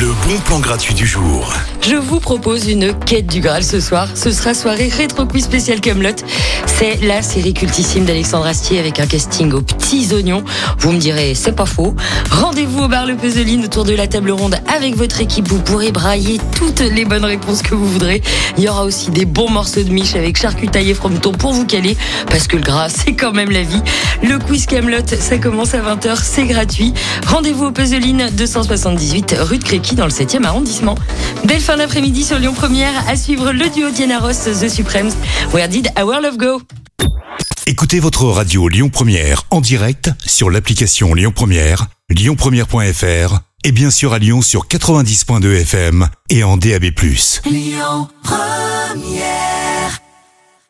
Le bon plan gratuit du jour. Je vous propose une quête du Graal ce soir. Ce sera soirée rétro quiz spécial Camelot. C'est la série cultissime d'Alexandre Astier avec un casting aux petits oignons. Vous me direz, c'est pas faux. Rendez-vous au bar Le Puzzline autour de la table ronde avec votre équipe. Vous pourrez brailler toutes les bonnes réponses que vous voudrez. Il y aura aussi des bons morceaux de miche avec charcutaille et frometon pour vous caler parce que le gras, c'est quand même la vie. Le quiz Camelot, ça commence à 20h, c'est gratuit. Rendez-vous au Puzzline 278 rue de Créqui dans le 7e arrondissement. Belle fin d'après-midi sur Lyon Première à suivre le duo Diana Ross The Supremes. Where did our love go? Écoutez votre radio Lyon Première en direct sur l'application Lyon Première, lyonpremière.fr et bien sûr à Lyon sur 90.2 FM et en DAB+. Lyon Première